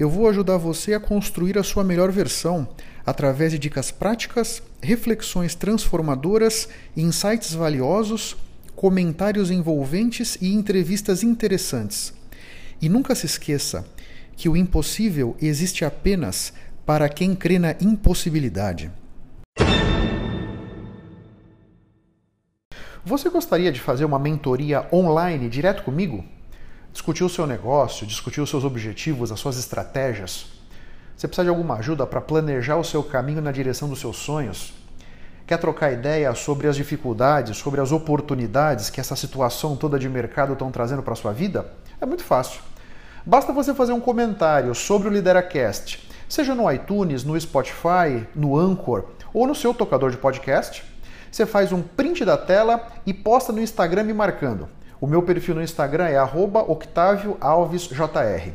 eu vou ajudar você a construir a sua melhor versão através de dicas práticas, reflexões transformadoras, insights valiosos, comentários envolventes e entrevistas interessantes. E nunca se esqueça que o impossível existe apenas para quem crê na impossibilidade. Você gostaria de fazer uma mentoria online direto comigo? Discutir o seu negócio, discutir os seus objetivos, as suas estratégias? Você precisa de alguma ajuda para planejar o seu caminho na direção dos seus sonhos? Quer trocar ideia sobre as dificuldades, sobre as oportunidades que essa situação toda de mercado estão trazendo para a sua vida? É muito fácil. Basta você fazer um comentário sobre o Lideracast, seja no iTunes, no Spotify, no Anchor ou no seu tocador de podcast. Você faz um print da tela e posta no Instagram me marcando. O meu perfil no Instagram é @octavioalvesjr.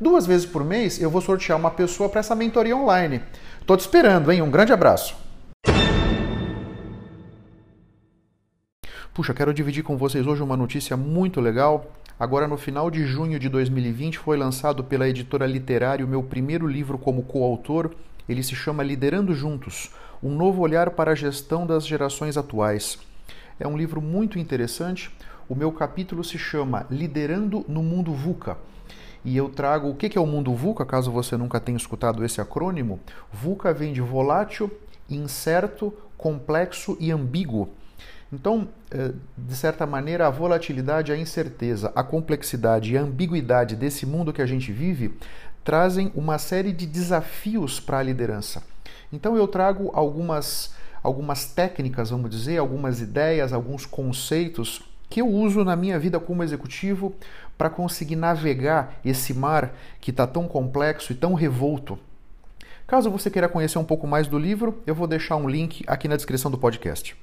Duas vezes por mês eu vou sortear uma pessoa para essa mentoria online. Tô te esperando, hein? Um grande abraço. Puxa, quero dividir com vocês hoje uma notícia muito legal. Agora, no final de junho de 2020, foi lançado pela editora Literário meu primeiro livro como coautor. Ele se chama Liderando Juntos Um Novo Olhar para a Gestão das Gerações Atuais. É um livro muito interessante. O meu capítulo se chama Liderando no Mundo VUCA. E eu trago o que é o mundo VUCA, caso você nunca tenha escutado esse acrônimo. VUCA vem de volátil, incerto, complexo e ambíguo. Então, eh, de certa maneira, a volatilidade, a incerteza, a complexidade e a ambiguidade desse mundo que a gente vive trazem uma série de desafios para a liderança. Então, eu trago algumas, algumas técnicas, vamos dizer, algumas ideias, alguns conceitos que eu uso na minha vida como executivo para conseguir navegar esse mar que está tão complexo e tão revolto. Caso você queira conhecer um pouco mais do livro, eu vou deixar um link aqui na descrição do podcast.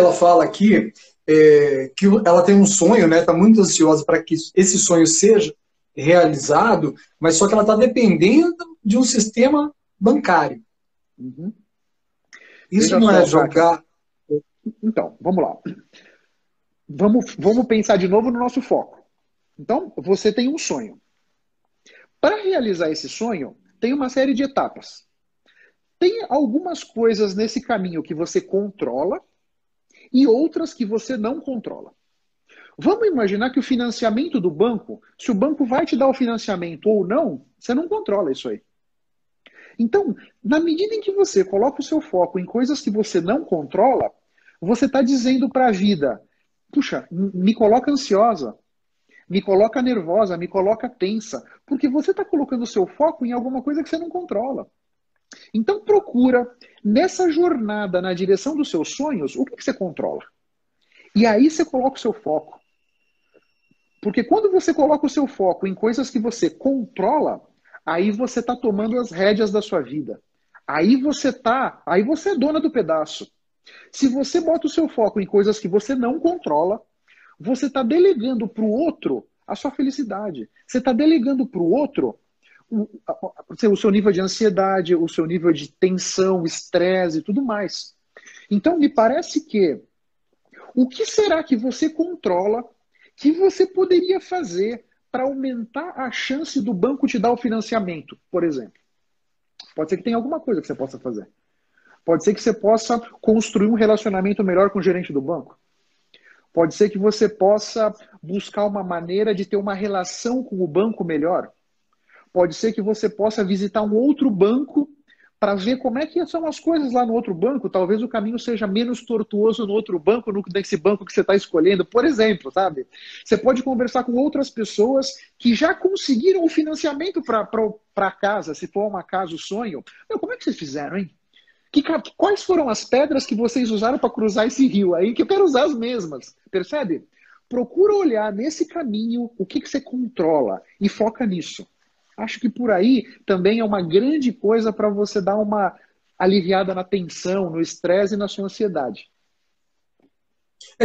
Ela fala aqui é, que ela tem um sonho, né? Está muito ansiosa para que esse sonho seja realizado, mas só que ela está dependendo de um sistema bancário. Uhum. Isso Veja não é jogar. Então, vamos lá. Vamos, vamos pensar de novo no nosso foco. Então, você tem um sonho. Para realizar esse sonho, tem uma série de etapas. Tem algumas coisas nesse caminho que você controla e outras que você não controla. Vamos imaginar que o financiamento do banco, se o banco vai te dar o financiamento ou não, você não controla isso aí. Então, na medida em que você coloca o seu foco em coisas que você não controla, você está dizendo para a vida: puxa, me coloca ansiosa, me coloca nervosa, me coloca tensa, porque você está colocando o seu foco em alguma coisa que você não controla. Então procura, nessa jornada na direção dos seus sonhos, o que, que você controla. E aí você coloca o seu foco. Porque quando você coloca o seu foco em coisas que você controla, aí você está tomando as rédeas da sua vida. Aí você tá, aí você é dona do pedaço. Se você bota o seu foco em coisas que você não controla, você está delegando para o outro a sua felicidade. Você está delegando para o outro o seu nível de ansiedade, o seu nível de tensão, estresse e tudo mais. Então, me parece que o que será que você controla que você poderia fazer para aumentar a chance do banco te dar o financiamento, por exemplo? Pode ser que tenha alguma coisa que você possa fazer. Pode ser que você possa construir um relacionamento melhor com o gerente do banco. Pode ser que você possa buscar uma maneira de ter uma relação com o banco melhor pode ser que você possa visitar um outro banco para ver como é que são as coisas lá no outro banco. Talvez o caminho seja menos tortuoso no outro banco, no nesse banco que você está escolhendo, por exemplo, sabe? Você pode conversar com outras pessoas que já conseguiram o financiamento para casa, se for uma casa o sonho. Meu, como é que vocês fizeram, hein? Que, quais foram as pedras que vocês usaram para cruzar esse rio aí? Que eu quero usar as mesmas, percebe? Procura olhar nesse caminho o que, que você controla e foca nisso. Acho que por aí também é uma grande coisa para você dar uma aliviada na tensão, no estresse e na sua ansiedade.